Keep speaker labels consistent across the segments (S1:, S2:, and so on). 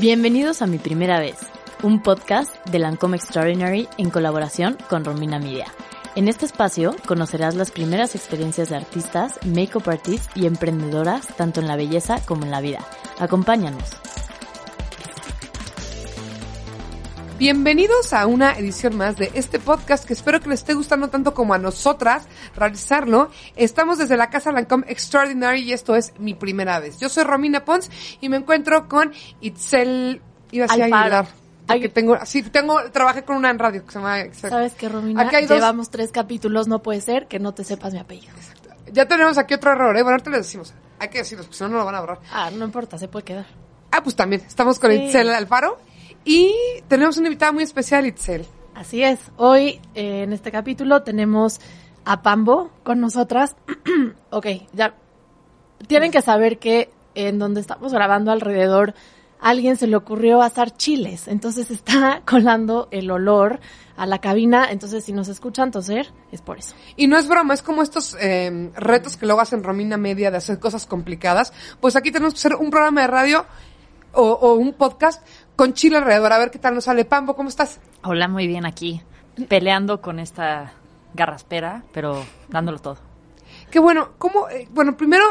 S1: Bienvenidos a Mi Primera Vez, un podcast de Lancome Extraordinary en colaboración con Romina Media. En este espacio conocerás las primeras experiencias de artistas, make-up artists y emprendedoras tanto en la belleza como en la vida. Acompáñanos.
S2: Bienvenidos a una edición más de este podcast que espero que les esté gustando tanto como a nosotras realizarlo. Estamos desde la Casa Lancome Extraordinary y esto es mi primera vez. Yo soy Romina Pons y me encuentro con Itzel... Iba a. Aguilar. Porque tengo, sí, tengo, trabajé con una en radio que se llama Excel.
S1: ¿Sabes qué, Romina?
S2: Hay dos-
S1: Llevamos tres capítulos, no puede ser que no te sepas mi apellido.
S2: Ya tenemos aquí otro error, ¿eh? Bueno, ahorita les decimos. Hay que decirlos, porque si no, no lo van a borrar.
S1: Ah, no importa, se puede quedar.
S2: Ah, pues también. Estamos con
S1: Sí.
S2: Itzel Alfaro y tenemos una invitada muy especial, Itzel.
S1: Así es. Hoy eh, en este capítulo tenemos a Pambo con nosotras. ok, ya. Tienen que saber que en donde estamos grabando alrededor, a alguien se le ocurrió asar chiles. Entonces está colando el olor a la cabina. Entonces, si nos escuchan toser, es por eso.
S2: Y no es broma, es como estos eh, retos que luego hacen Romina Media de hacer cosas complicadas. Pues aquí tenemos que hacer un programa de radio o, o un podcast con Chile alrededor. A ver qué tal nos sale. Pambo, ¿cómo estás?
S3: Hola, muy bien aquí, peleando con esta garraspera, pero dándolo todo.
S2: Qué bueno. ¿Cómo? eh, bueno, primero,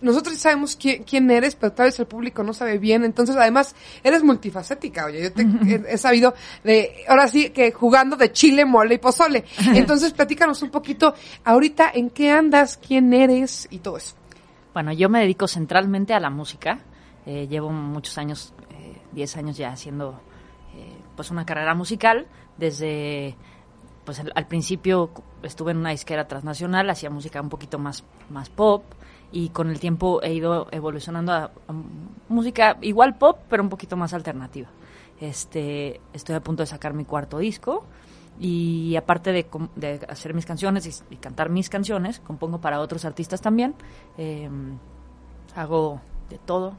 S2: nosotros sabemos quién, quién eres, pero tal vez el público no sabe bien. Entonces, además, eres multifacética. Oye, yo te, he, he sabido de, ahora sí, que jugando de chile, mole y pozole. Entonces, platícanos un poquito ahorita en qué andas, quién eres y todo eso.
S3: Bueno, yo me dedico centralmente a la música. Eh, llevo muchos años, eh, 10 años ya haciendo eh, pues una carrera musical. Desde, pues al, principio estuve en una disquera transnacional, hacía música un poquito más, más pop y con el tiempo he ido evolucionando a, música igual pop, pero un poquito más alternativa. Este, estoy a punto de sacar mi cuarto disco y aparte de, de hacer mis canciones y, cantar mis canciones, compongo para otros artistas también. Eh, hago de todo,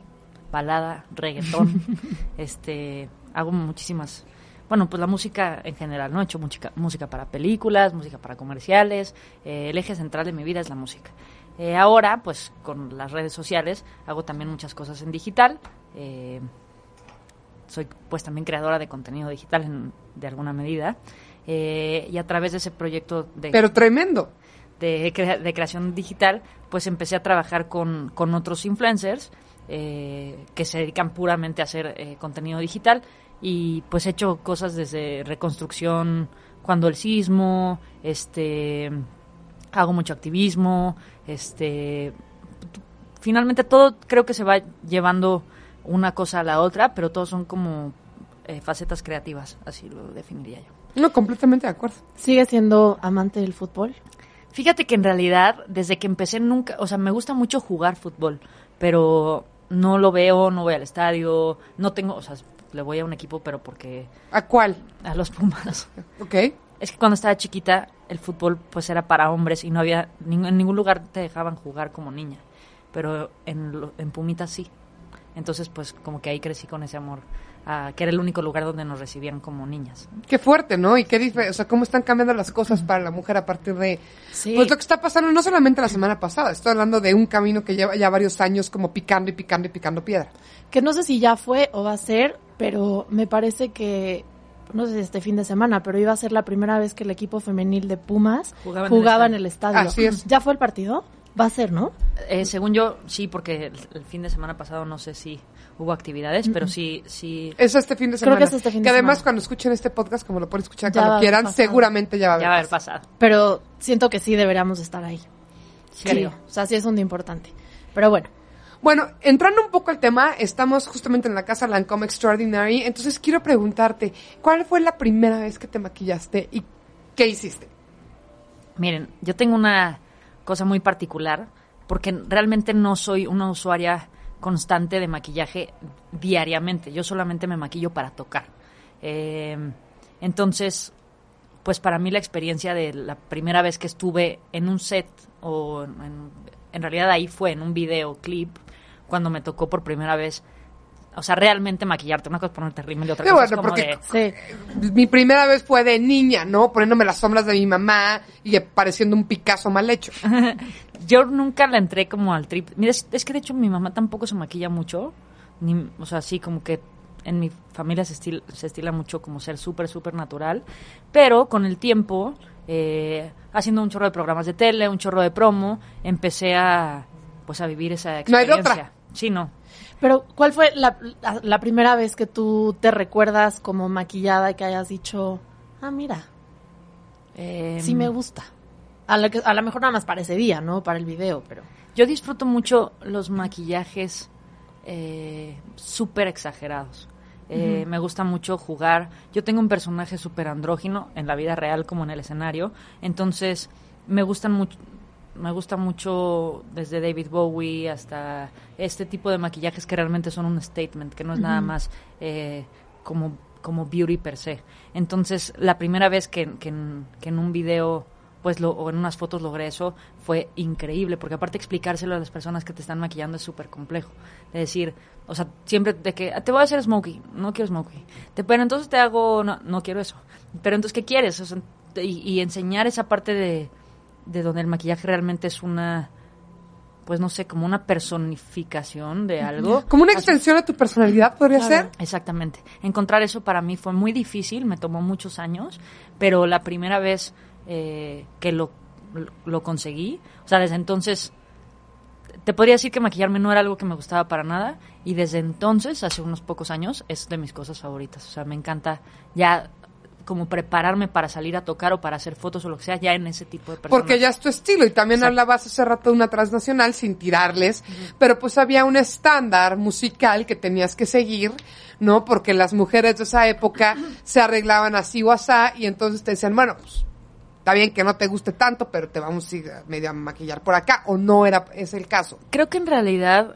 S3: balada, reggaetón, este, hago muchísimas, bueno, pues la música en general, ¿no? He hecho música, música para películas, música para comerciales, eh, el eje central de mi vida es la música. Eh, ahora, pues con las redes sociales, hago también muchas cosas en digital. eh, soy pues también creadora de contenido digital en- de alguna medida. eh, y a través de ese proyecto de
S2: Pero tremendo.
S3: de, crea- de creación digital, pues empecé a trabajar con, con otros influencers eh, que se dedican puramente a hacer eh, contenido digital y pues he hecho cosas desde reconstrucción cuando el sismo, este hago mucho activismo, este finalmente todo creo que se va llevando una cosa a la otra, pero todos son como eh, facetas creativas, así lo definiría yo.
S2: No, completamente de acuerdo.
S1: ¿Sigue siendo amante del fútbol?
S3: Fíjate que en realidad, desde que empecé nunca, o sea, me gusta mucho jugar fútbol, pero no lo veo, no voy al estadio, no tengo, o sea, le voy a un equipo, pero porque
S2: ¿A cuál?
S3: a los Pumas.
S2: ¿Ok?
S3: Es que cuando estaba chiquita, el fútbol pues era para hombres y no había, en ningún lugar te dejaban jugar como niña, pero en, en Pumitas sí. Entonces, pues como que ahí crecí con ese amor, a que era el único lugar donde nos recibían como niñas.
S2: Qué fuerte, ¿no? Y qué dife- o sea, cómo están cambiando las cosas para la mujer a partir de
S1: Sí.
S2: pues lo que está pasando no solamente la semana pasada, estoy hablando de un camino que lleva ya varios años como picando y picando y picando piedra.
S1: que no sé si ya fue o va a ser, pero me parece que, no sé si este fin de semana, pero iba a ser la primera vez que el equipo femenil de Pumas
S3: Jugaba
S1: jugaba,
S3: en el
S1: en
S3: estadio.
S1: el estadio.
S2: Así es.
S1: ¿Ya fue el partido? Va a ser, ¿no?
S3: Eh, según yo, sí, porque el, el fin de semana pasado no sé si hubo actividades, pero sí, sí,
S2: Es este fin de
S1: Creo
S2: semana.
S1: que es este fin de
S2: además
S1: semana.
S2: cuando escuchen este podcast, como lo pueden escuchar
S1: Ya
S2: cuando quieran,
S1: pasado.
S2: seguramente ya va a haber.
S3: ya va a haber
S2: pasado.
S3: pasado.
S1: Pero siento que sí deberíamos estar ahí.
S3: Sí.
S1: Creo. O sea, sí es un día importante. Pero bueno,
S2: Bueno, entrando un poco al tema, estamos justamente en la casa Lancome Extraordinary, entonces quiero preguntarte, ¿cuál fue la primera vez que te maquillaste y qué hiciste?
S3: Miren, yo tengo una cosa muy particular porque realmente no soy una usuaria constante de maquillaje diariamente. Yo solamente me maquillo para tocar. Eh, entonces, pues para mí la experiencia de la primera vez que estuve en un set o en, en realidad ahí fue en un videoclip cuando me tocó por primera vez O sea, realmente maquillarte. Una cosa es ponerte rímel y otra cosa
S2: bueno,
S3: es como
S2: porque-
S3: de...
S1: Sí.
S2: Mi primera vez fue de niña, ¿no? Poniéndome las sombras de mi mamá y pareciendo un Picasso mal hecho.
S3: Yo nunca la entré como al trip. Mira, es, es que de hecho mi mamá tampoco se maquilla mucho. Ni, o sea, sí, como que en mi familia se, estil- se estila mucho como ser súper, súper natural, pero con el tiempo, eh, haciendo un chorro de programas de tele, un chorro de promo, empecé a, pues a vivir esa
S2: No hay
S3: experiencia.
S2: otra.
S3: Sí, no.
S1: Pero, ¿cuál fue la, la- la primera vez que tú te recuerdas como maquillada y que hayas dicho, ah, mira,
S3: Eh,
S1: sí me gusta? A lo, que, a lo mejor nada más para ese día, ¿no? Para el video, pero...
S3: Yo disfruto mucho los maquillajes eh, súper exagerados. Eh, Me gusta mucho jugar. Yo tengo un personaje súper andrógino en la vida real como en el escenario. Entonces, me gustan mucho. Me gusta mucho desde David Bowie hasta este tipo de maquillajes que realmente son un statement, que no es nada más eh, como, como beauty per se. Entonces, la primera vez que, que en, que en un video pues lo, o en unas fotos logré eso, fue increíble, porque aparte explicárselo a las personas que te están maquillando es súper complejo. De decir, o sea, siempre de que "Ah, te voy a hacer smokey, no quiero smokey. Te, pero entonces te hago, no, no quiero eso. Pero entonces, ¿qué quieres? O sea, y, y enseñar esa parte de, de donde el maquillaje realmente es una, pues no sé, como una personificación de algo.
S2: Como una extensión de tu personalidad, podría
S1: Claro.
S2: ser.
S3: Exactamente. Encontrar eso para mí fue muy difícil, me tomó muchos años, pero la primera vez eh, que lo, lo conseguí, o sea, desde entonces, te podría decir que maquillarme no era algo que me gustaba para nada, y desde entonces, hace unos pocos años, es de mis cosas favoritas. O sea, me encanta ya como prepararme para salir a tocar o para hacer fotos o lo que sea, ya en ese tipo de personas.
S2: Porque ya es tu estilo. Y también
S3: Exacto.
S2: hablabas hace rato de una transnacional sin tirarles. Pero pues había un estándar musical que tenías que seguir, ¿no? Porque las mujeres de esa época se arreglaban así o asá. Y entonces te decían, bueno, pues está bien que no te guste tanto, pero te vamos a medio a maquillar por acá. O no era es el caso.
S3: creo que en realidad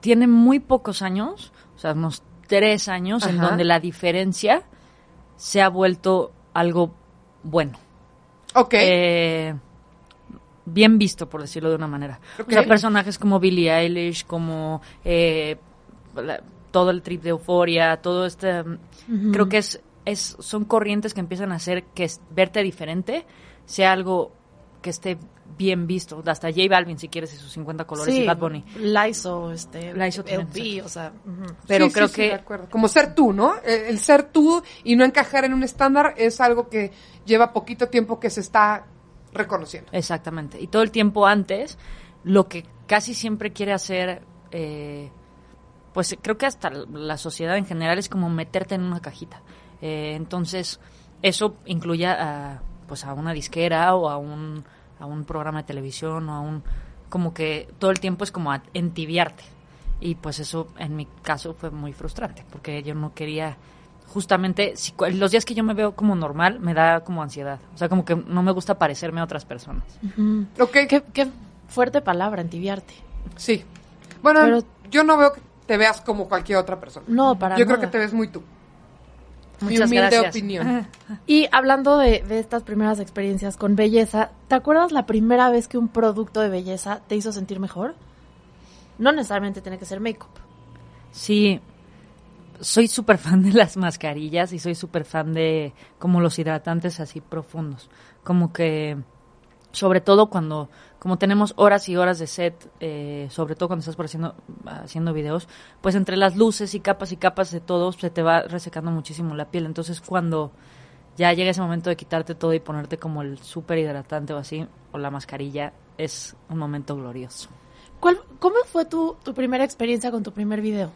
S3: tiene muy pocos años, o sea, unos tres años, en donde la diferencia se ha vuelto algo bueno.
S2: Ok.
S3: Eh, bien visto, por decirlo de una manera.
S2: Ok.
S3: O sea, personajes como Billie Eilish, como eh, la- todo el trip de euforia, todo este... Creo que es, es son corrientes que empiezan a hacer que verte diferente sea algo que esté bien visto. Hasta J Balvin, si quieres, y sus 50 colores y Bad Bunny.
S1: Laizo, este,
S3: Laizo también,
S1: LP, o sea... ujú.
S3: Pero
S2: Sí, sí,
S3: creo
S2: sí,
S3: que...
S2: de acuerdo. Como ser tú, ¿no? El, el ser tú y no encajar en un estándar es algo que lleva poquito tiempo que se está reconociendo.
S3: Exactamente. Y todo el tiempo antes, lo que casi siempre quiere hacer, eh, pues creo que hasta la sociedad en general es como meterte en una cajita. Eh, entonces, eso incluye a, pues a una disquera o a un, a un programa de televisión o a un... Como que todo el tiempo es como a entibiarte. Y pues eso en mi caso fue muy frustrante, porque yo no quería justamente, si, cu- los días que yo me veo como normal, me da como ansiedad. O sea, como que no me gusta parecerme a otras personas.
S1: Ujú.
S2: Ok,
S1: Qué, qué fuerte palabra, entibiarte.
S2: sí. Bueno,
S1: Pero-
S2: yo no veo que te veas como cualquier otra persona.
S1: No, para
S2: yo creo que te ves muy tú. Mi
S3: Muchas
S2: humilde
S3: gracias.
S2: opinión.
S1: Y hablando de, de estas primeras experiencias con belleza, ¿te acuerdas la primera vez que un producto de belleza te hizo sentir mejor? No necesariamente tiene que ser make-up.
S3: Sí, soy súper fan de las mascarillas y soy súper fan de como los hidratantes así profundos. Como que, sobre todo cuando, como tenemos horas y horas de set, eh, sobre todo cuando estás por haciendo, haciendo videos, pues entre las luces y capas y capas de todo se te va resecando muchísimo la piel. Entonces cuando ya llega ese momento de quitarte todo y ponerte como el súper hidratante o así, o la mascarilla, es un momento glorioso.
S1: ¿Cuál, ¿Cómo fue tu, tu primera experiencia con tu primer video?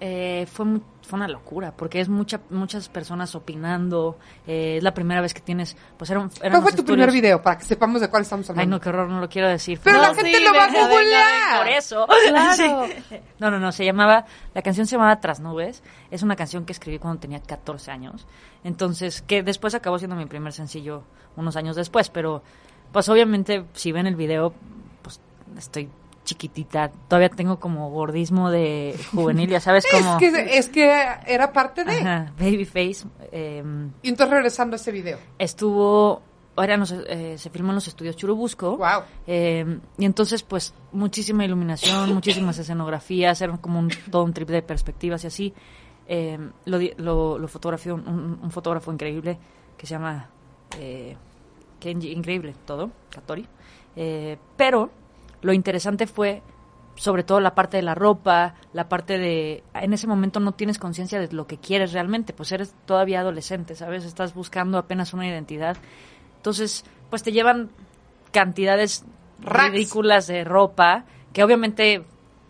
S3: Eh, fue, mu- fue una locura, porque es mucha, muchas personas opinando. eh, es la primera vez que tienes. Pues era un,
S2: ¿Cuál fue tu primer video? Para que sepamos de cuál estamos
S3: Ay,
S2: hablando.
S3: no, qué horror, no lo quiero decir.
S2: Pero
S3: No,
S2: la gente lo va a googlear.
S3: Por eso.
S1: Claro.
S3: Sí. No, no, no, se llamaba, la canción se llamaba Tras Nubes, es una canción que escribí cuando tenía 14 años, entonces, que después acabó siendo mi primer sencillo unos años después, pero pues obviamente si ven el video, pues estoy chiquitita, todavía tengo como gordismo de juvenil, ya sabes, como...
S2: Es que, es que era parte de.
S3: Ajá, Babyface, eh,
S2: Y entonces regresando a ese video.
S3: estuvo, ahora no sé, eh, se filmó en los estudios Churubusco.
S2: Wow.
S3: Eh, y entonces, pues, muchísima iluminación, muchísimas escenografías, era como un, todo un trip de perspectivas y así. Eh, lo, lo, lo fotografió un, fotógrafo increíble que se llama eh, Kenji, increíble todo, Katori. Eh, pero lo interesante fue sobre todo la parte de la ropa, la parte de... En ese momento no tienes conciencia de lo que quieres realmente, pues eres todavía adolescente, ¿sabes? Estás buscando apenas una identidad. Entonces, pues te llevan cantidades
S2: Racks.
S3: ridículas de ropa, que obviamente,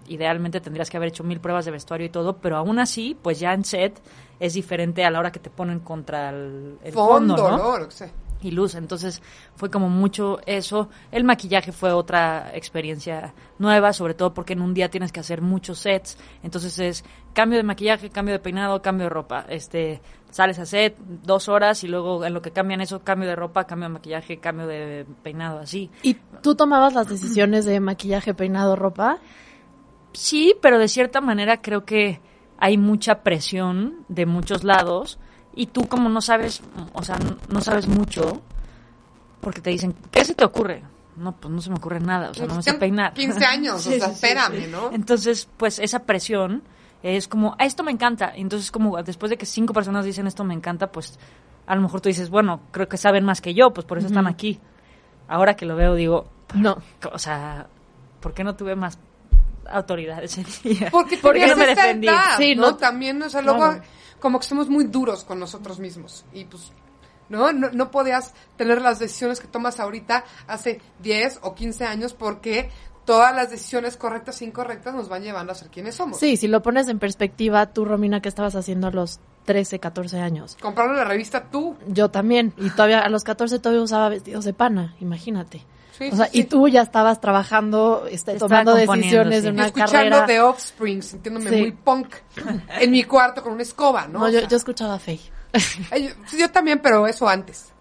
S3: idealmente tendrías que haber hecho mil pruebas de vestuario y todo, pero aún así, pues ya en set es diferente a la hora que te ponen contra el, el fondo,
S2: Fondo,
S3: ¿no?
S2: ¿no? Lo que sea.
S3: Y luz. Entonces fue como mucho eso. El maquillaje fue otra experiencia nueva, sobre todo porque en un día tienes que hacer muchos sets. Entonces es cambio de maquillaje, cambio de peinado, cambio de ropa. Este, sales a set dos horas y luego en lo que cambian eso, cambio de ropa, cambio de maquillaje, cambio de peinado, así.
S1: ¿Y tú tomabas las decisiones de maquillaje, peinado, ropa?
S3: Sí, pero de cierta manera creo que hay mucha presión de muchos lados y tú como no sabes, o sea, no- sabes mucho, porque te dicen, ¿qué se te ocurre? No, pues no se me ocurre nada, o sea, no me sé peinar.
S2: 15 años,
S3: Sí,
S2: o sea,
S3: sí,
S2: espérame,
S3: sí.
S2: ¿no?
S3: Entonces, pues esa presión es como, "Ah, esto me encanta. Entonces, como después de que cinco personas dicen esto me encanta, pues a lo mejor tú dices, bueno, creo que saben más que yo, pues por eso están aquí. Ahora que lo veo, digo,
S1: No.
S3: o sea, ¿por qué no tuve más autoridad ese día?
S2: Porque
S3: ¿Por qué
S2: tenías
S3: no me defendí?
S2: edad,
S1: Sí,
S2: ¿no?
S1: no.
S2: También, o sea, luego
S1: Claro.
S2: Como que somos muy duros con nosotros mismos y pues ¿no? ¿no? No podías tener las decisiones que tomas ahorita hace 10 o 15 años porque todas las decisiones correctas e incorrectas nos van llevando a ser quienes somos.
S1: Sí, si lo pones en perspectiva, tú, Romina, ¿qué estabas haciendo a los 13, 14 años?
S2: Compraron la revista tú.
S1: Yo también. Y todavía a los 14 todavía usaba vestidos de pana, imagínate.
S2: Sí,
S1: o sea,
S2: sí,
S1: y tú ya estabas trabajando, este,
S3: Estaba
S1: tomando decisiones
S3: sí.
S1: de una
S2: escuchando
S1: carrera.
S2: The Offspring, sintiéndome
S1: Sí.
S2: muy punk en mi cuarto con una escoba, ¿no?
S1: No, yo,
S2: sea,
S1: yo escuchaba Faye.
S2: ay, yo, yo también, pero eso antes.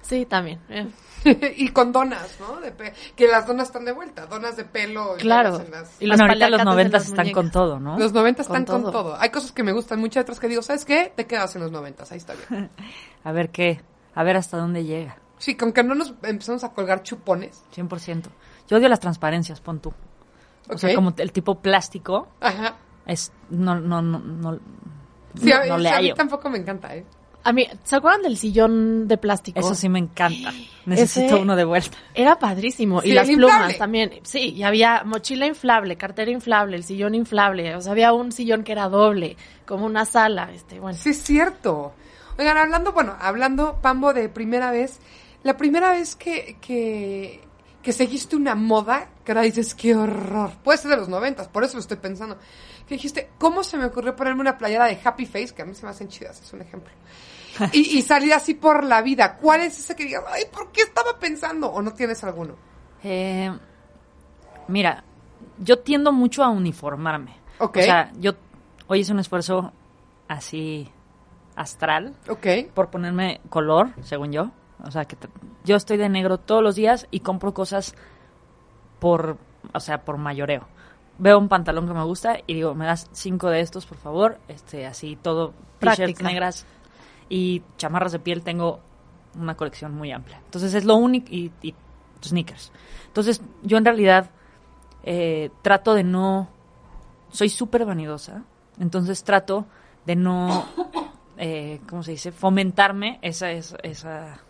S1: Sí, también. eh.
S2: y con donas, ¿no? De pe- que las donas están de vuelta, donas de pelo. y
S1: Claro.
S2: las-
S1: Y
S3: bueno, ahorita los
S1: paliacates de
S3: 90
S1: las
S3: están
S1: muñecas.
S3: con todo, ¿no?
S2: Los 90 están
S1: Con
S2: con todo.
S1: todo.
S2: Hay cosas que me gustan, muchas otras que digo, ¿sabes qué? Te quedas en los 90, ahí está bien.
S3: A ver qué, a ver hasta dónde llega.
S2: Sí, con que no nos empezamos a colgar chupones.
S3: 100%. Yo odio las transparencias, pon tú. O sea, como el tipo plástico
S2: Ajá.
S3: es no no no no,
S2: Sí,
S3: no-
S2: a,
S3: no
S2: sí,
S3: le
S2: a mí tampoco me encanta, ¿eh?
S1: A mí, ¿se acuerdan del sillón de plástico?
S3: Eso sí me encanta. Necesito
S1: Ese-
S3: uno de vuelta.
S1: Era padrísimo.
S2: Sí,
S1: y las plumas
S2: inflable.
S1: también. Sí, y había mochila inflable, cartera inflable, el sillón inflable. O sea, había un sillón que era doble, como una sala. Este, bueno.
S2: Sí, es cierto. Oigan, hablando, bueno, hablando, Pambo, de primera vez, la primera vez que, que, que seguiste una moda, que ahora dices, qué horror. Puede ser de los noventas, por eso lo estoy pensando. Que dijiste, ¿cómo se me ocurrió ponerme una playera de Happy Face? Que a mí se me hacen chidas, es un ejemplo. Y, y salir así por la vida. ¿Cuál es ese que digas, ay, ¿por qué estaba pensando? ¿O no tienes alguno?
S3: Eh, mira, yo tiendo mucho a uniformarme.
S2: Ok.
S3: O sea, yo hoy hice un esfuerzo así astral
S2: Ok.
S3: por ponerme color, según yo. O sea, que yo estoy de negro todos los días y compro cosas por, o sea, por mayoreo. Veo un pantalón que me gusta y digo, me das cinco de estos, por favor. Este, así todo, t-shirts negras y chamarras de piel. Tengo una colección muy amplia. Entonces es lo único y, y sneakers. Entonces yo en realidad eh, trato de no, soy súper vanidosa. Entonces trato de no, eh, ¿cómo se dice? Fomentarme esa, esa, esa,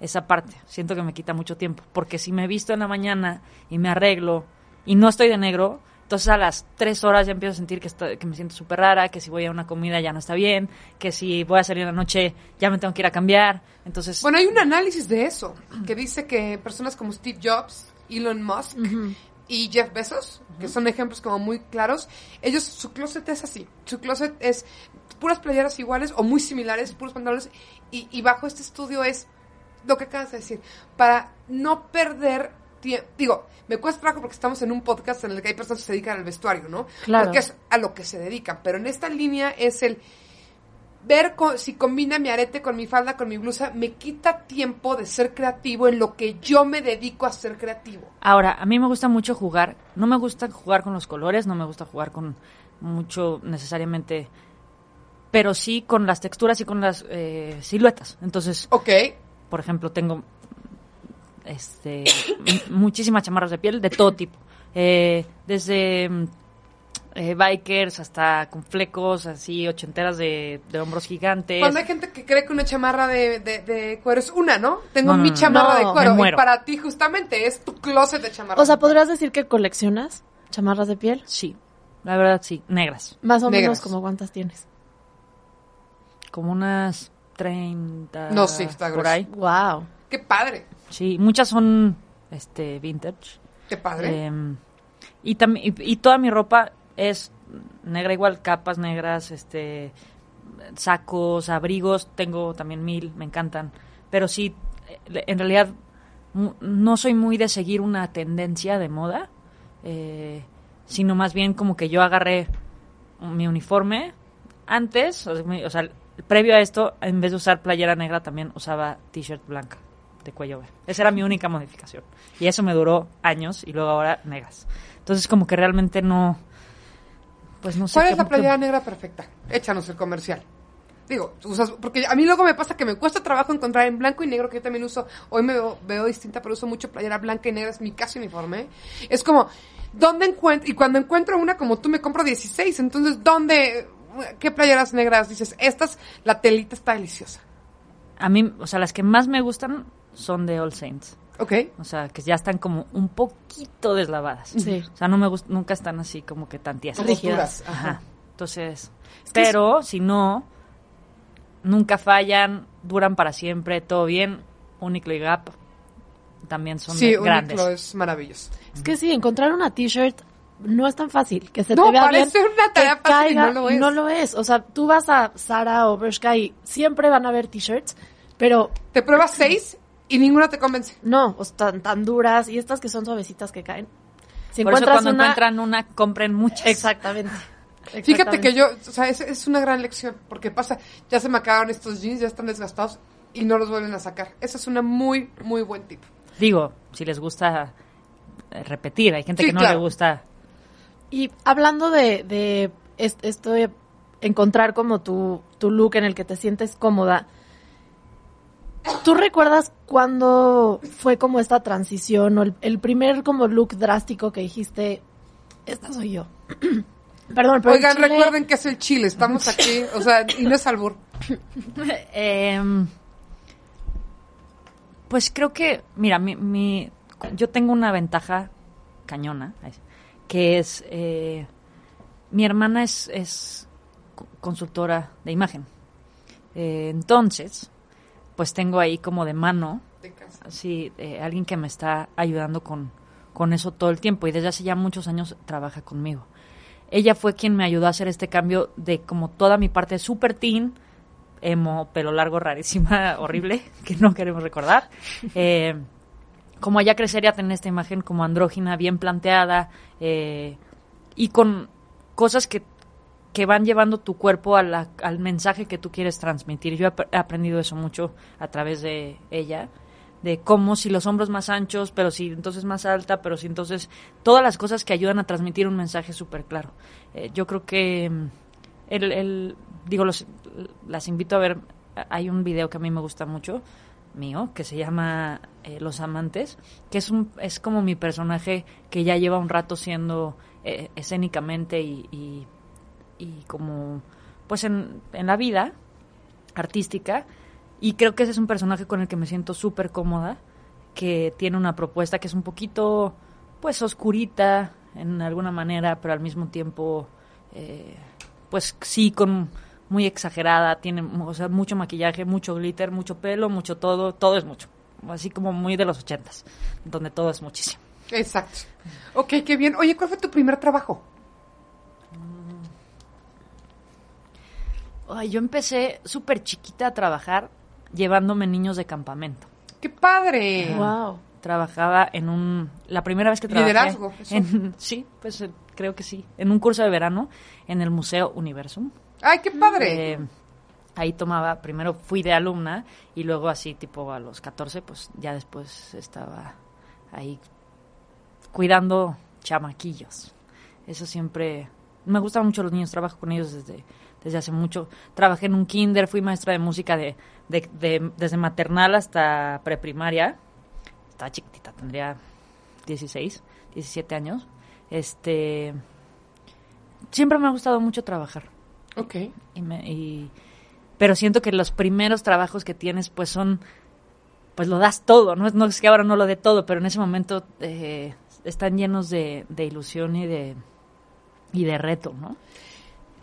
S3: esa parte. Siento que me quita mucho tiempo. Porque si me visto en la mañana y me arreglo y no estoy de negro, entonces a las tres horas ya empiezo a sentir que, estoy- que me siento súper rara, que si voy a una comida ya no está bien, que si voy a salir en la noche ya me tengo que ir a cambiar. Entonces,
S2: Bueno, hay un análisis de eso, que dice que personas como Steve Jobs, Elon Musk y Jeff Bezos, que son ejemplos como muy claros, ellos, su closet es así. Su closet es puras playeras iguales o muy similares, puros pantalones, y, y bajo este estudio es lo que acabas de decir, para no perder tiempo. Digo, me cuesta trabajo porque estamos en un podcast en el que hay personas que se dedican al vestuario, ¿no?
S1: Claro.
S2: Porque es a lo que se dedican, pero en esta línea es el ver co- si combina mi arete con mi falda, con mi blusa, me quita tiempo de ser creativo en lo que yo me dedico a ser creativo.
S3: Ahora, a mí me gusta mucho jugar. No me gusta jugar con los colores, no me gusta jugar con mucho necesariamente, pero sí con las texturas y con las eh, siluetas. Entonces,
S2: Ok,
S3: por ejemplo, tengo este muchísimas chamarras de piel de todo tipo. Eh, desde eh, bikers hasta con flecos, así ochenteras de, de hombros gigantes.
S2: cuando hay gente que cree que una chamarra de, de, de cuero es una, ¿no? Tengo
S3: No,
S2: mi
S3: no,
S2: chamarra
S1: no,
S2: de
S3: me
S2: cuero y para ti justamente es tu closet de chamarras.
S1: O sea, ¿podrías decir que coleccionas? chamarras de piel.
S3: Sí, la verdad sí, negras.
S1: Más o
S2: Negras.
S1: menos como cuántas tienes.
S3: Como unas 30
S2: No, sí, está
S3: por
S2: grueso.
S3: ahí.
S1: Wow.
S2: Qué padre.
S3: Sí, muchas son este vintage.
S2: Qué padre.
S3: Eh, y, también y, y toda mi ropa es negra igual, capas negras, este sacos, abrigos, tengo también mil, me encantan. Pero sí, en realidad no soy muy de seguir una tendencia de moda, eh, sino más bien como que yo agarré mi uniforme antes, o sea, mi- o sea, previo a esto, en vez de usar playera negra, también usaba t-shirt blanca de cuello B. Esa era mi única modificación. Y eso me duró años y luego ahora negras. Entonces como que realmente no... Pues no sé.
S2: ¿Cuál es la
S3: que-
S2: playera negra perfecta? Échanos el comercial. Digo, usas, porque a mí luego me pasa que me cuesta trabajo encontrar en blanco y negro, que yo también uso, hoy me veo, veo distinta, pero uso mucho playera blanca y negra, es mi casi uniforme. Es como, ¿dónde encuentro? Y cuando encuentro una como tú, me compro 16, entonces, ¿dónde? ¿Qué playeras negras? Dices, estas, la telita está deliciosa.
S3: A mí, o sea, las que más me gustan son de All Saints.
S2: ¿Ok?
S3: O sea, que ya están como un poquito deslavadas.
S1: Sí.
S3: O sea, no me gust- nunca están así como que tan tiesas.
S1: Rígidas.
S2: Duras.
S3: Ajá. Entonces,
S1: que
S3: pero si no, nunca fallan, duran para siempre, todo bien. Uniqlo y Gap también son
S2: Sí,
S3: de-
S2: un
S3: grandes.
S2: es maravilloso.
S1: Es que sí, encontrar una t-shirt no es tan fácil. Que se
S2: No,
S1: te vea
S2: parece
S1: bien,
S2: una tarea
S1: que
S2: fácil
S1: caiga,
S2: no lo es.
S1: no lo es. O sea, tú vas a Zara o Bershka y siempre van a haber t-shirts, pero
S2: Te pruebas seis y ninguna te convence.
S1: no, o tan, tan duras y estas que son suavecitas que caen. Si
S3: Por eso cuando
S1: una...
S3: encuentran una, compren muchas.
S1: Exactamente.
S2: Fíjate que yo, o sea, es, es una gran lección, porque pasa, ya se me acabaron estos jeans, ya están desgastados y no los vuelven a sacar. Esa es una muy, muy buen tip.
S3: Digo, si les gusta eh, repetir, hay gente
S2: Sí,
S3: que no
S2: claro.
S3: le gusta.
S1: Y hablando de, de es- esto de encontrar como tu, tu look en el que te sientes cómoda, ¿tú recuerdas cuándo fue como esta transición o el, el primer como look drástico que dijiste, esta soy yo? Perdón, pero
S2: Oigan,
S1: chile-
S2: recuerden que es el chile, estamos aquí, o sea, y no es albur.
S3: Em, pues creo que, mira, mi, mi- yo tengo una ventaja cañona, que es, eh, mi hermana es, es co- consultora de imagen. Eh, entonces, pues tengo ahí como de mano
S2: De casa.
S3: Sí, eh, alguien que me está ayudando con, con eso todo el tiempo y desde hace ya muchos años trabaja conmigo. Ella fue quien me ayudó a hacer este cambio de como toda mi parte super teen, emo, pelo largo, rarísima, horrible, que no queremos recordar. Eh, como ya crecer y a tener esta imagen como andrógina, bien planteada eh, y con cosas que, que van llevando tu cuerpo a la- al mensaje que tú quieres transmitir. Yo he aprendido eso mucho a través de ella, de cómo si los hombros más anchos, pero si entonces más alta, pero si entonces todas las cosas que ayudan a transmitir un mensaje súper claro. Eh, yo creo que mm, el, el- digo, los, las invito a ver, hay un video que a mí me gusta mucho, mío, que se llama eh, Los Amantes, que es, un, es como mi personaje que ya lleva un rato siendo eh, escénicamente y, y, y como, pues en, en la vida artística, y creo que ese es un personaje con el que me siento súper cómoda, que tiene una propuesta que es un poquito, pues, oscurita en alguna manera, pero al mismo tiempo, eh, pues sí, con muy exagerada, tiene o sea, mucho maquillaje, mucho glitter, mucho pelo, mucho todo, todo es mucho. Así como muy de los ochentas, donde todo es muchísimo.
S2: Exacto. Ok, qué bien. Oye, ¿cuál fue tu primer trabajo?
S3: Ay, yo empecé súper chiquita a trabajar llevándome niños de campamento.
S2: ¡Qué padre!
S1: Wow.
S3: trabajaba en un la primera vez que trabajé
S2: Liderazgo, eso.
S3: en- sí pues eh, creo que sí en un curso de verano en el museo Universum
S2: ¡Ay, qué padre!
S3: Eh, ahí tomaba primero fui de alumna y luego así tipo a los 14 pues ya después estaba ahí cuidando chamaquillos eso siempre me gustan mucho los niños trabajo con ellos desde desde hace mucho trabajé en un kinder fui maestra de música de, de- de- desde maternal hasta preprimaria estaba chiquitita, tendría 16, 17 años. Este siempre me ha gustado mucho trabajar.
S2: Ok.
S3: Y me- y- pero siento que los primeros trabajos que tienes pues son pues lo das todo, no es, no es que ahora no lo dé todo, pero en ese momento eh, están llenos de, de ilusión y de, y de reto, ¿no?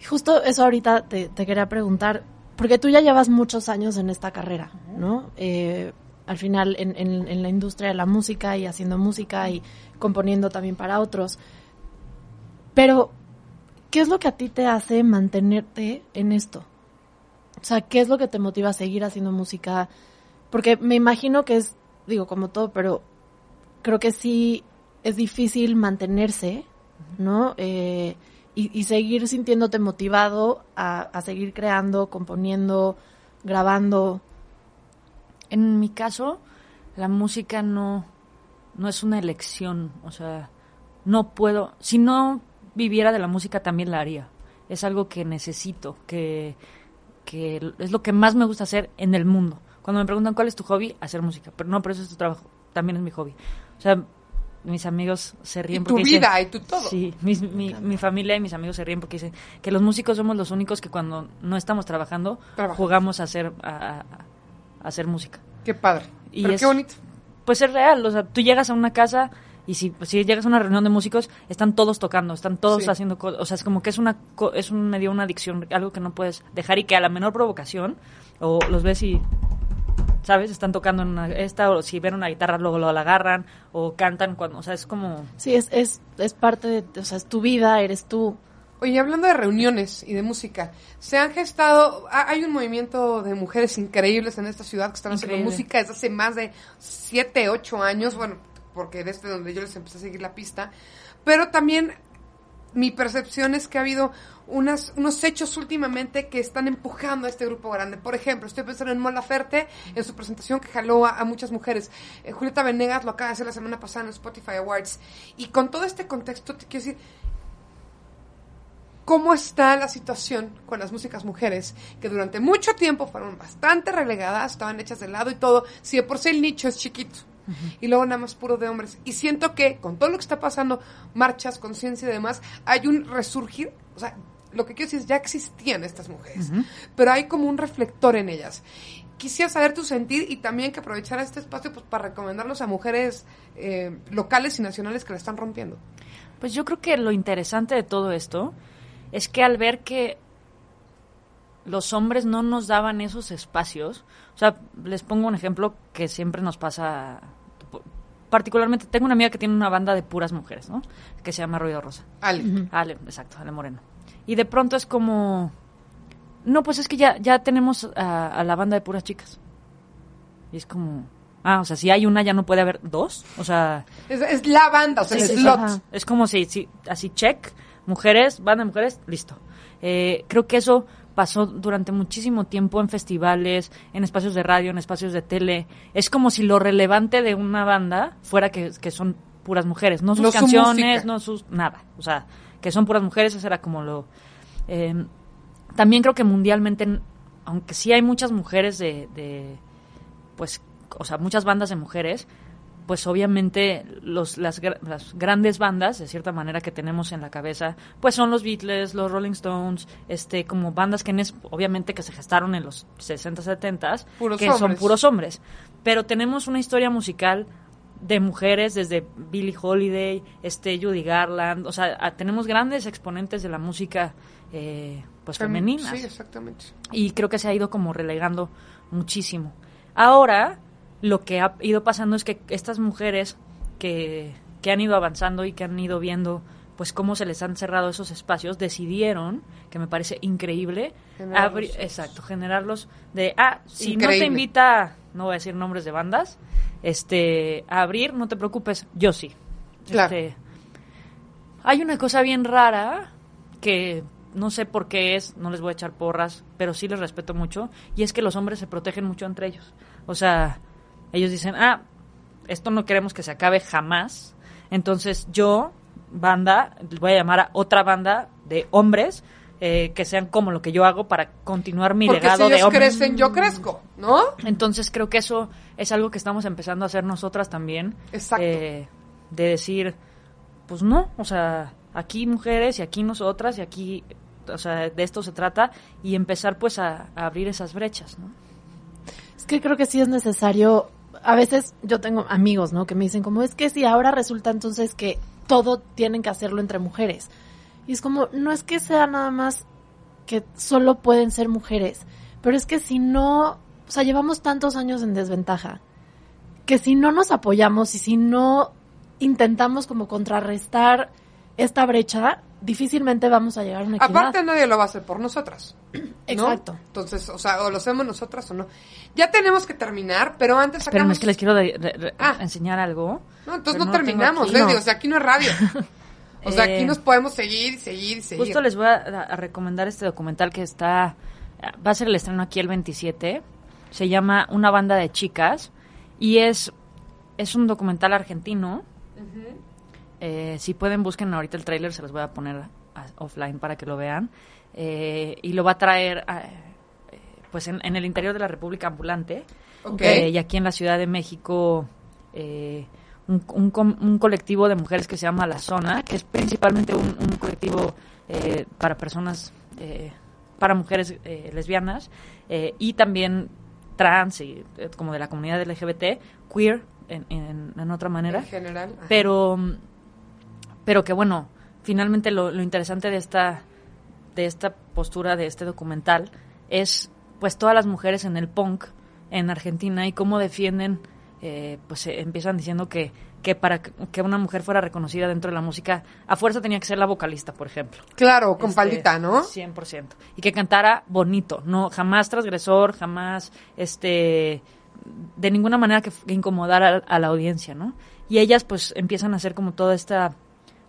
S1: Justo eso ahorita te, te quería preguntar, porque tú ya llevas muchos años en esta carrera, ¿no? Eh, al final en, en, en la industria de la música y haciendo música y componiendo también para otros. Pero, ¿qué es lo que a ti te hace mantenerte en esto? O sea, ¿qué es lo que te motiva a seguir haciendo música? Porque me imagino que es, digo, como todo, pero creo que sí es difícil mantenerse, ¿no? Eh, y, y, seguir sintiéndote motivado a, a, seguir creando, componiendo, grabando.
S3: En mi caso, la música no, no es una elección, o sea, no puedo, si no viviera de la música también la haría. Es algo que necesito, que, que es lo que más me gusta hacer en el mundo. Cuando me preguntan cuál es tu hobby, hacer música. Pero no, pero eso es tu trabajo. También es mi hobby. O sea, mis amigos se ríen
S2: y tu
S3: porque
S2: vida
S3: dicen,
S2: y tu todo.
S3: Sí, mi, mi, mi, familia y mis amigos se ríen porque dicen que los músicos somos los únicos que cuando no estamos trabajando jugamos a hacer a, a, a, hacer música.
S2: Qué padre.
S3: Y
S2: Pero
S3: es-
S2: qué bonito.
S3: Pues es real, o sea, tú llegas a una casa y si, si llegas a una reunión de músicos, están todos tocando, están todos
S2: Sí.
S3: haciendo cosas, o sea, es como que es una co- es un medio una adicción, algo que no puedes dejar y que a la menor provocación o los ves y sabes, están tocando en una, esta o si ven una guitarra luego lo la agarran o cantan cuando, o sea, es como
S1: Sí, es, es, es parte de, o sea, es tu vida, eres tú.
S2: Oye, hablando de reuniones y de música, se han gestado, ha- hay un movimiento de mujeres increíbles en esta ciudad que están haciendo música desde hace más de 7, 8 años, bueno, porque desde donde yo les empecé a seguir la pista, pero también mi percepción es que ha habido unos hechos últimamente que están empujando a este grupo grande. Por ejemplo, estoy pensando en Mon Laferte, en su presentación que jaló a, a muchas mujeres. Eh, Julieta Venegas lo acaba de hacer la semana pasada en los Spotify Awards. Y con todo este contexto, te quiero decir, cómo está la situación con las músicas mujeres, que durante mucho tiempo fueron bastante relegadas, estaban hechas de lado y todo, si de por sí el nicho es chiquito. Y luego nada más puro de hombres. Y siento que con todo lo que está pasando, marchas, conciencia y demás, hay un resurgir, o sea, lo que quiero decir es, ya existían estas mujeres, pero hay como un reflector en ellas. Quisiera saber tu sentir y también que aprovechar este espacio pues, para recomendarlos a mujeres eh, locales y nacionales que la están rompiendo.
S3: Pues yo creo que lo interesante de todo esto es que al ver que los hombres no nos daban esos espacios, o sea, les pongo un ejemplo que siempre nos pasa, particularmente tengo una amiga que tiene una banda de puras mujeres, ¿no? Que se llama Ruido Rosa.
S2: Ale.
S3: Ale, exacto, Ale Moreno. Y de pronto es como, no, pues es que ya, ya tenemos a, a la banda de puras chicas. Y es como, ah, o sea, si hay una ya no puede haber dos, o sea...
S2: Es, es la banda, o sea,
S3: Sí,
S2: el
S3: sí,
S2: slot.
S3: Es como si, si así check, mujeres, banda de mujeres, listo. Eh, creo que eso pasó durante muchísimo tiempo en festivales, en espacios de radio, en espacios de tele. Es como si lo relevante de una banda fuera que, que son puras mujeres, no sus
S2: No
S3: canciones, no sus nada. O sea, que son puras mujeres, eso era como lo... eh, también creo que mundialmente, aunque sí hay muchas mujeres de, de pues, o sea, muchas bandas de mujeres, pues obviamente los, las, gra- las grandes bandas, de cierta manera, que tenemos en la cabeza, pues son los Beatles, los Rolling Stones, este, como bandas que es- obviamente que se gestaron en los 60, 70,
S2: Puros
S3: que son puros hombres. Pero tenemos una historia musical de mujeres desde Billie Holiday, este, Judy Garland, o sea, a- tenemos grandes exponentes de la música, eh, pues
S2: Fem-
S3: femeninas
S2: Sí, exactamente.
S3: y creo que se ha ido como relegando muchísimo. Ahora, lo que ha ido pasando es que estas mujeres que, que han ido avanzando y que han ido viendo pues cómo se les han cerrado esos espacios, decidieron, que me parece increíble,
S2: Generarlos.
S3: abrir, exacto, generarlos de, ah, si no te invita, no voy a decir nombres de bandas, este, a abrir, no te preocupes, yo sí.
S2: Claro.
S3: Este, hay una cosa bien rara que no sé por qué es, no les voy a echar porras, pero sí les respeto mucho, y es que los hombres se protegen mucho entre ellos. O sea, ellos dicen, ah, esto no queremos que se acabe jamás, entonces yo, banda, voy a llamar a otra banda de hombres eh, que sean como lo que yo hago para continuar mi
S2: Porque si
S3: legado de
S2: ellos
S3: hombres.
S2: crecen, yo crezco, ¿no?
S3: Entonces creo que eso es algo que estamos empezando a hacer nosotras también.
S2: Exacto.
S3: eh, de decir, pues no, o sea, aquí mujeres y aquí nosotras y aquí, o sea, de esto se trata y empezar pues a, a abrir esas brechas, ¿no?
S1: Es que creo que sí es necesario a veces yo tengo amigos, ¿no? Que me dicen como, es que si ahora resulta entonces que todo tienen que hacerlo entre mujeres. Y es como, no es que sea nada más que solo pueden ser mujeres, pero es que si no, o sea, llevamos tantos años en desventaja, que si no nos apoyamos y si no intentamos como contrarrestar esta brecha, difícilmente vamos a llegar a una equidad.
S2: Aparte nadie lo va a hacer por nosotras. ¿no?
S1: Exacto.
S2: Entonces, o sea, o lo hacemos nosotras o no. Ya tenemos que terminar, pero antes
S3: Pero
S2: sacamos...
S3: es que les quiero de- de- de-
S2: Ah.
S3: enseñar algo.
S2: No, entonces
S3: pero
S2: no,
S3: tengo
S2: terminamos.
S3: No.
S2: Digo, o sea, aquí no es radio. O sea,
S3: Eh,
S2: aquí nos podemos seguir, y seguir, y seguir.
S3: Justo les voy a, a recomendar este documental que está, va a ser el estreno aquí el 27. Se llama Una banda de chicas y es, es un documental argentino. Eh, si pueden busquen ahorita el tráiler, se los voy a poner a- offline para que lo vean. Eh, y lo va a traer a- eh, pues en, en el interior de la República Ambulante. Eh, y aquí en la Ciudad de México eh, un, un un colectivo de mujeres que se llama La Zona, que es principalmente un, un colectivo eh, para personas, eh, para mujeres eh, lesbianas eh, y también trans, y, como de la comunidad LGBT, queer en, en- en otra manera
S2: En general. ajá.
S3: pero pero que bueno finalmente lo, lo interesante de esta de esta postura de este documental es pues todas las mujeres en el punk en Argentina y cómo defienden eh, pues eh, empiezan diciendo que que para que una mujer fuera reconocida dentro de la música a fuerza tenía que ser la vocalista por ejemplo
S2: Claro, con
S3: este,
S2: paldita, ¿no?
S3: 100%. Y que cantara bonito, no jamás transgresor, jamás este de ninguna manera que, que incomodara a, a la audiencia, ¿no? Y ellas pues empiezan a hacer como toda esta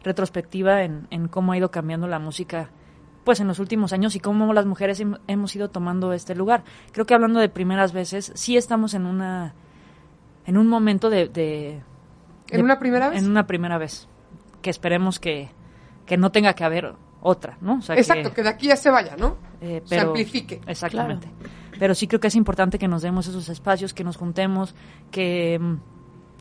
S3: retrospectiva en, en cómo ha ido cambiando la música pues en los últimos años y cómo las mujeres hem- hemos ido tomando este lugar. Creo que hablando de primeras veces, sí estamos en una en un momento de, de-
S2: ¿En
S3: de-
S2: una primera vez?
S3: En una primera vez. Que esperemos que, que no tenga que haber otra, ¿no? O sea, que-
S2: Exacto, que de aquí ya se vaya, ¿no?
S3: eh,
S2: Se
S3: pero-
S2: amplifique.
S3: Exactamente. Pero sí creo que es importante que nos demos esos espacios, que nos juntemos, que,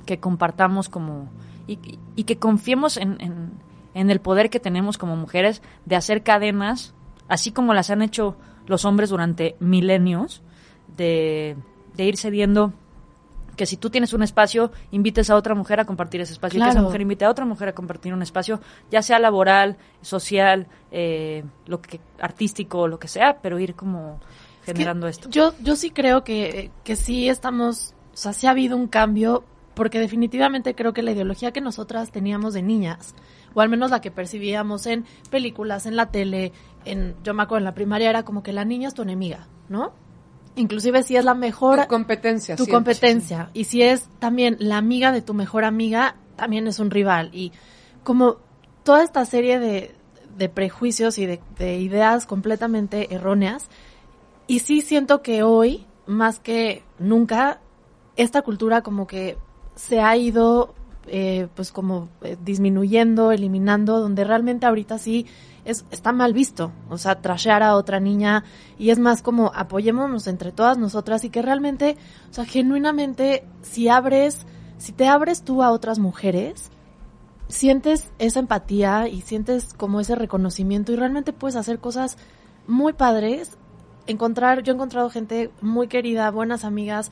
S3: que compartamos como... Y, y que confiemos en, en, en el poder que tenemos como mujeres de hacer cadenas, así como las han hecho los hombres durante milenios, de, de ir cediendo que si tú tienes un espacio, invites a otra mujer a compartir ese espacio, y que esa mujer invite a otra mujer a compartir un espacio, ya sea laboral, social, eh, lo que artístico, lo que sea, pero ir como
S1: Es que
S3: generando esto.
S1: Yo, yo sí creo que, que sí estamos, o sea, sí ha habido un cambio, porque definitivamente creo que la ideología que nosotras teníamos de niñas, o al menos la que percibíamos en películas, en la tele, en, yo me acuerdo en la primaria era como que la niña es tu enemiga, ¿no? Inclusive si es la mejor
S2: Tu competencia.
S1: tu
S2: siempre.
S1: competencia. Y si es también la amiga de tu mejor amiga, también es un rival. Y como toda esta serie de, de prejuicios y de, de ideas completamente erróneas. Y sí siento que hoy, más que nunca, esta cultura como que se ha ido eh, pues como eh, disminuyendo, eliminando, donde realmente ahorita sí es, está mal visto, o sea, trashear a otra niña y es más como apoyémonos entre todas nosotras y que realmente, o sea, genuinamente, si abres, si te abres tú a otras mujeres, sientes esa empatía y sientes como ese reconocimiento y realmente puedes hacer cosas muy padres, encontrar, yo he encontrado gente muy querida, buenas amigas,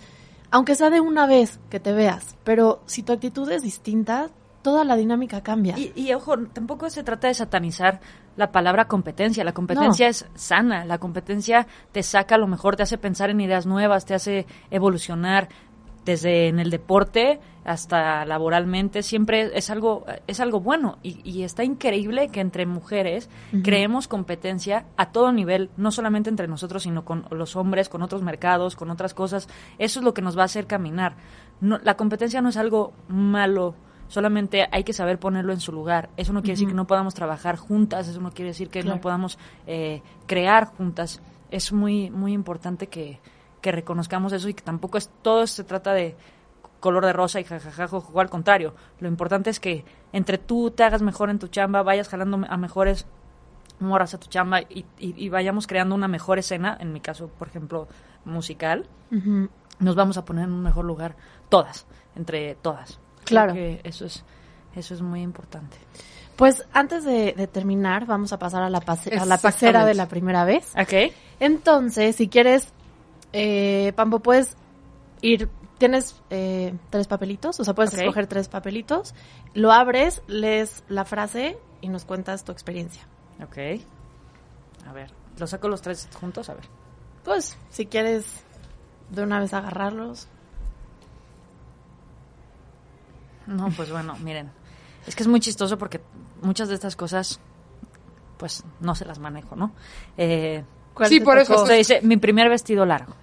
S1: aunque sea de una vez que te veas, pero si tu actitud es distinta, toda la dinámica cambia.
S3: Y, y, ojo, tampoco se trata de satanizar la palabra competencia. La competencia
S1: No.
S3: es sana. La competencia te saca a lo mejor, te hace pensar en ideas nuevas, te hace evolucionar desde en el deporte hasta laboralmente. Siempre es algo, es algo bueno. Y, y está increíble que entre mujeres creemos competencia a todo nivel, no solamente entre nosotros, sino con los hombres, con otros mercados, con otras cosas. Eso es lo que nos va a hacer caminar. No, la competencia no es algo malo solamente hay que saber ponerlo en su lugar. Eso no quiere decir que no podamos trabajar juntas, eso no quiere decir que
S1: Claro.
S3: no podamos eh, crear juntas. Es muy, muy importante que, que reconozcamos eso y que tampoco es todo se trata de color de rosa y jajaja, jojo, al contrario. Lo importante es que entre tú te hagas mejor en tu chamba, vayas jalando a mejores moras a tu chamba y, y- y vayamos creando una mejor escena, en mi caso, por ejemplo, musical, nos vamos a poner en un mejor lugar todas, entre todas.
S1: Claro.
S3: Creo que eso es, eso es muy importante.
S1: Pues antes de, de terminar, vamos a pasar a la, pase- a la pecera de la primera vez.
S3: Ok.
S1: Entonces, si quieres, eh, Pampo, puedes ir tienes eh, tres papelitos, o sea, puedes escoger tres papelitos, lo abres, lees la frase y nos cuentas tu experiencia.
S3: Ok. A ver, ¿los saco los tres juntos? A ver.
S1: Pues, si quieres de una vez agarrarlos.
S3: No, pues bueno, miren. Es que es muy chistoso porque muchas de estas cosas, pues no se las manejo, ¿no? Eh,
S1: ¿Cuál
S2: Sí, por eso
S1: tocó?
S3: dice, mi primer vestido largo.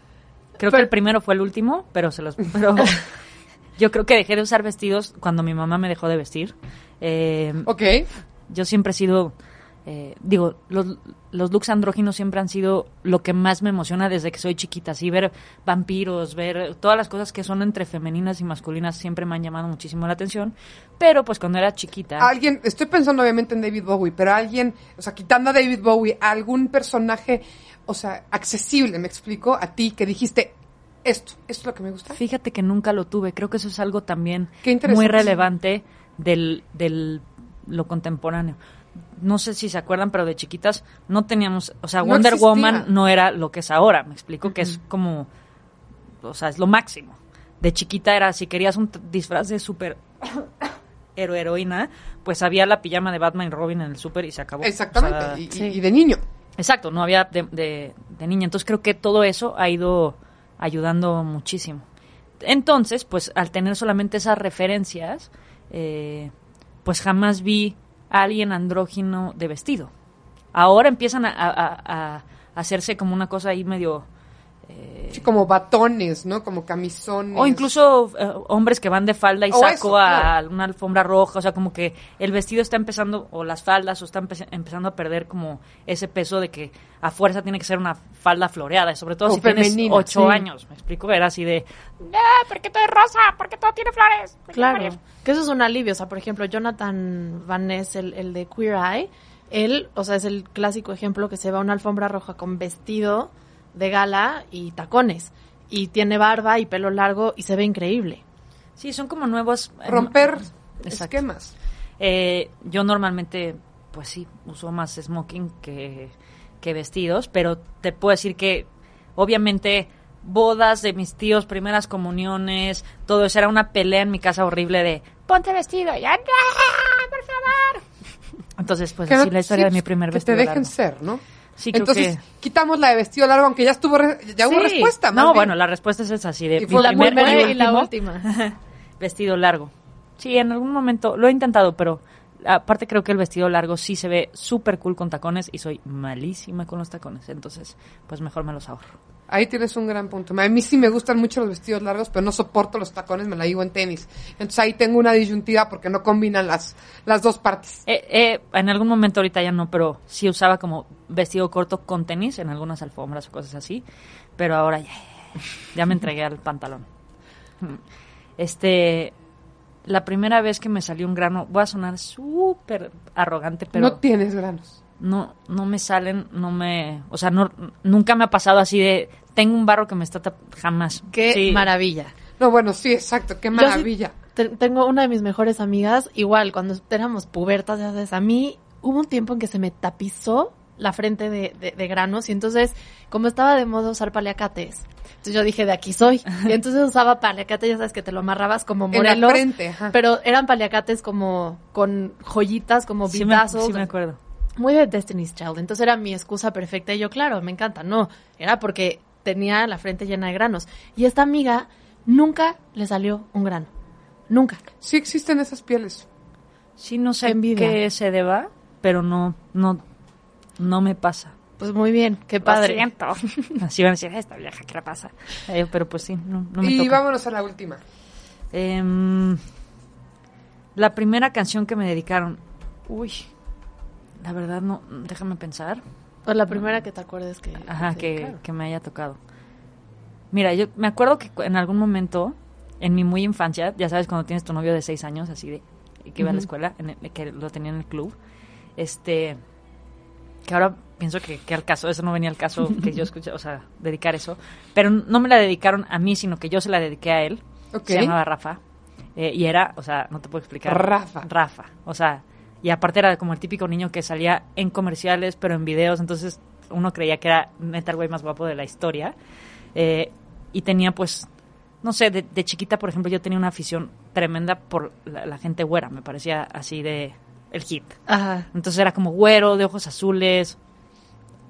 S3: Creo que el primero fue el último, pero se los... Pero yo creo que dejé de usar vestidos cuando mi mamá me dejó de vestir. Eh,
S2: Ok.
S3: yo siempre he sido, eh, digo, los, los looks andróginos siempre han sido lo que más me emociona desde que soy chiquita, así ver vampiros, ver todas las cosas que son entre femeninas y masculinas siempre me han llamado muchísimo la atención, pero pues cuando era chiquita,
S2: Alguien, estoy pensando obviamente en David Bowie, pero alguien, o sea, quitando a David Bowie, algún personaje, o sea, accesible, me explico, a ti que dijiste, esto, esto es lo que me gusta.
S3: fíjate que nunca lo tuve, creo que eso es algo también muy relevante del, del lo contemporáneo. No sé si se acuerdan, pero de chiquitas no teníamos, o sea,
S2: No
S3: Wonder
S2: existía.
S3: Woman no era lo que es ahora, me explico, que es como, o sea, es lo máximo. De chiquita era, si querías un disfraz de súper héroe heroína, pues había la pijama de Batman y Robin en el súper y se acabó.
S2: Exactamente,
S3: O sea,
S2: y, y-
S1: sí.
S2: y de niño.
S3: Exacto, no había de, niña. Entonces creo que todo eso ha ido ayudando muchísimo. Entonces, pues al tener solamente esas referencias, eh, pues jamás vi a alguien andrógino de vestido. Ahora empiezan a- a hacerse como una cosa ahí medio... eh,
S2: Sí, como batones, ¿no? Como camisones.
S3: o incluso eh, hombres que van de falda y
S2: O
S3: saco
S2: eso,
S3: a
S2: claro.
S3: una alfombra roja, o sea, como que el vestido está empezando, o las faldas, o está empe- empezando a perder como ese peso de que a fuerza tiene que ser una falda floreada, y sobre todo
S2: O
S3: si tienes ocho
S2: sí.
S3: años, me explico, era así de, ah, ¿por qué todo es rosa? ¿Por qué todo tiene flores? ¿Por qué
S1: Claro,
S3: María?"
S1: que eso es un alivio. O sea, por ejemplo, Jonathan Van Ness, el, el de Queer Eye, él, o sea, es el clásico ejemplo que se va a una alfombra roja con vestido de gala y tacones. Y tiene barba y pelo largo y se ve increíble.
S3: Sí, son como nuevos... eh,
S2: Romper esquemas.
S3: Eh, yo normalmente, pues sí, uso más smoking que, que vestidos, pero te puedo decir que obviamente bodas de mis tíos, primeras comuniones, todo eso era una pelea en mi casa horrible de ponte vestido, ya no, por favor. Entonces, pues
S2: Que
S3: así
S2: no-
S3: la historia
S2: sí,
S3: de mi primer
S2: que
S3: vestido.
S2: te dejen
S3: largo.
S2: ser, ¿no?
S3: Sí, creo
S2: Entonces,
S3: que-
S2: quitamos la de vestido largo, aunque ya estuvo, re- ya hubo respuesta. más
S3: No,
S2: bien.
S3: bueno, la respuesta es esa, así de
S2: Y
S3: mi
S2: fue la
S3: primer
S1: primera y la última.
S3: vestido largo. Sí, en algún momento lo he intentado, pero aparte creo que el vestido largo sí se ve súper cool con tacones y soy malísima con los tacones, entonces pues mejor me los ahorro.
S2: Ahí tienes un gran punto. A mí sí me gustan mucho los vestidos largos, pero no soporto los tacones, me la digo en tenis. Entonces ahí tengo una disyuntiva porque no combinan las, las dos partes.
S3: Eh, eh, en algún momento ahorita ya no, pero sí usaba como vestido corto con tenis en algunas alfombras o cosas así, pero ahora ya, ya me entregué al pantalón. Este, la primera vez que me salió un grano, voy a sonar súper arrogante, pero
S2: no tienes granos.
S3: no no me salen, no me, o sea, no nunca me ha pasado así de tengo un barro que me está jamás.
S1: Qué
S3: Sí.
S1: maravilla.
S2: No, bueno, sí, exacto, qué
S1: Yo sí
S2: maravilla.
S1: te- tengo una de mis mejores amigas, igual, cuando éramos pubertas, ya sabes, a mí hubo un tiempo en que se me tapizó la frente de, de- de granos y entonces, como estaba de moda usar paliacates, entonces yo dije, de aquí soy. Y entonces usaba paliacates, ya sabes, que te lo amarrabas como
S2: En la
S1: morelos.
S2: frente, ajá.
S1: Pero eran paliacates como con joyitas, como
S3: Sí
S1: vitazos.
S3: sí me acuerdo.
S1: muy de Destiny's Child. Entonces era mi excusa perfecta. Y yo, claro, me encanta. No, era porque tenía la frente llena de granos. Y esta amiga nunca le salió un grano. Nunca.
S2: Sí existen esas pieles.
S3: Sí, no sé
S1: Envidia.
S3: qué se deba, pero no, no, no me pasa.
S1: Pues muy bien, qué
S3: Lo
S1: padre.
S3: siento. Así van a decir, esta vieja, ¿qué le pasa? Eh, pero pues sí, no, no me
S2: y
S3: toca.
S2: vámonos a la última.
S3: Em, la primera canción que me dedicaron. Uy, la verdad no, déjame pensar.
S1: Pues la primera que te acuerdes que...
S3: Ajá, que,
S1: claro.
S3: que me haya tocado. Mira, yo me acuerdo que en algún momento, en mi muy infancia, ya sabes, cuando tienes tu novio de seis años, así de que iba a la escuela, en el- que lo tenía en el club, este, que ahora pienso que, que al caso, eso no venía al caso que yo escuché, o sea, dedicar eso, pero no me la dedicaron a mí, sino que yo se la dediqué a él,
S2: Ok.
S3: se llamaba Rafa, eh, y era, o sea, no te puedo explicar.
S2: Rafa.
S3: Rafa, o sea, y aparte era como el típico niño que salía en comerciales, pero en videos, entonces uno creía que era neta el güey más guapo de la historia. Eh, y tenía pues no sé, de, de chiquita, por ejemplo, yo tenía una afición tremenda por la, la gente güera, me parecía así de el hit.
S1: Ajá.
S3: Entonces era como güero, de ojos azules,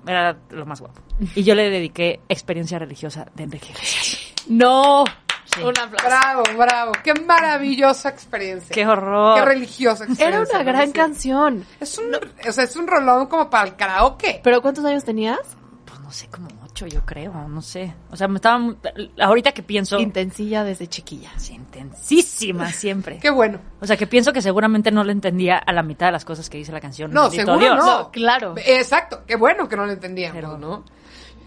S3: era lo más guapo. Y yo le dediqué experiencia religiosa de Enrique Iglesias.
S1: No.
S3: Sí.
S1: Un aplauso.
S2: Bravo, bravo. Qué maravillosa experiencia.
S3: ¡Qué horror!
S2: Qué religiosa experiencia.
S1: Era una gran canción.
S2: Es un, o sea, es un rolón como para el karaoke.
S1: ¿Pero cuántos años tenías?
S3: Pues no sé, como ocho, yo creo, no sé. O sea, me estaba... mu- Ahorita que pienso...
S1: Intensilla desde chiquilla.
S3: Sí, intensísima siempre.
S2: Qué bueno.
S3: O sea, que pienso que seguramente no le entendía a la mitad de las cosas que dice la canción.
S2: No, seguro
S3: Dios.
S2: no.
S1: No, claro.
S2: Exacto, qué bueno que no lo entendíamos,
S3: Pero-
S2: ¿no?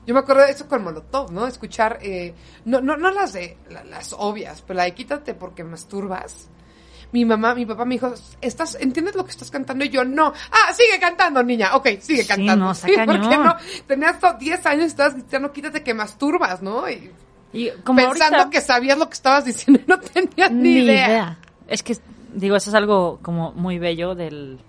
S2: Yo me acuerdo de eso con Molotov, ¿no? Escuchar, eh, no, no, no las de, la- las obvias, pero la de quítate porque masturbas. Mi mamá, mi papá me dijo, ¿estás, ¿entiendes lo que estás cantando? Y yo, no. Ah, sigue cantando, niña. Ok, sigue
S3: Sí,
S2: cantando.
S3: no, está
S2: ¿por qué no? Tenías to- 10 años y estabas diciendo, quítate que masturbas, ¿no? Y
S3: Y como
S2: pensando
S3: ahorita-
S2: que sabías lo que estabas diciendo y no tenías ni,
S1: Ni
S2: idea.
S1: idea.
S3: Es que, digo, eso es algo como muy bello del,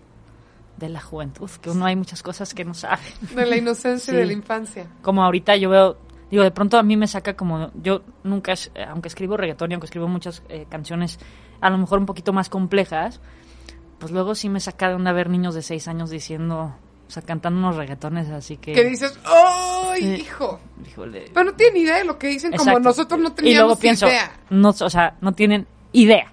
S3: de la juventud, que uno hay muchas cosas que no sabe.
S2: De la inocencia
S3: Sí.
S2: de la infancia.
S3: Como ahorita yo veo, digo, de pronto a mí me saca como, yo nunca, eh, aunque escribo reggaetón y aunque escribo muchas eh, canciones a lo mejor un poquito más complejas, pues luego sí me saca de onda ver niños de seis años diciendo, o sea, cantando unos reggaetones así que...
S2: Que dices, ¡ay,
S3: Sí.
S2: hijo!
S3: híjole,
S2: Pero no tienen idea de lo que dicen, como nosotros no
S3: Y
S2: teníamos
S3: luego pienso,
S2: idea.
S3: no, o sea, no tienen idea.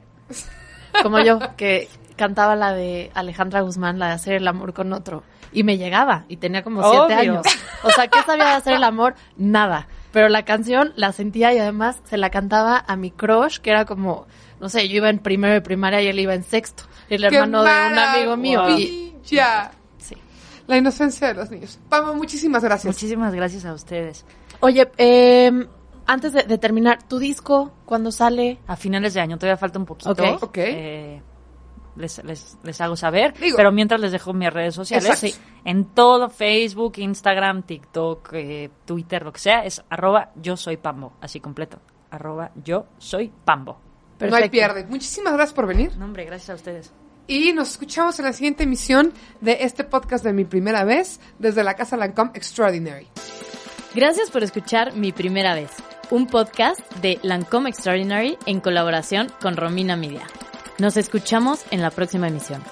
S1: Como yo, que cantaba la de Alejandra Guzmán, la de hacer el amor con otro. Y me llegaba, y tenía como siete
S3: Obvio.
S1: años. O sea, ¿qué sabía de hacer el amor? Nada. Pero la canción la sentía y además se la cantaba a mi crush, que era como, no sé, yo iba en primero de primaria y él iba en sexto. El
S2: ¡Qué
S1: hermano de un amigo mío. Y,
S2: maravilla!
S1: sí.
S2: La inocencia de los niños. Pamo, muchísimas gracias.
S3: Muchísimas gracias a ustedes.
S1: Oye, eh, antes de, de terminar, ¿tu disco cuando sale?
S3: A finales de año todavía falta un poquito.
S1: Ok.
S2: Ok.
S3: Eh, les, les, les hago saber.
S2: Digo-
S3: pero mientras les dejo mis redes sociales. Sí. En todo, Facebook, Instagram, TikTok, eh, Twitter, lo que sea, es arroba yo soy Pambo. Así completo. Arroba yo soy Pambo.
S2: No hay pierde. Muchísimas gracias por venir.
S3: No, hombre, gracias a ustedes.
S2: Y nos escuchamos en la siguiente emisión de este podcast de mi primera vez desde la Casa Lancome Extraordinary.
S4: Gracias por escuchar Mi Primera Vez, un podcast de Lancome Extraordinary en colaboración con Romina Media. Nos escuchamos en la próxima emisión.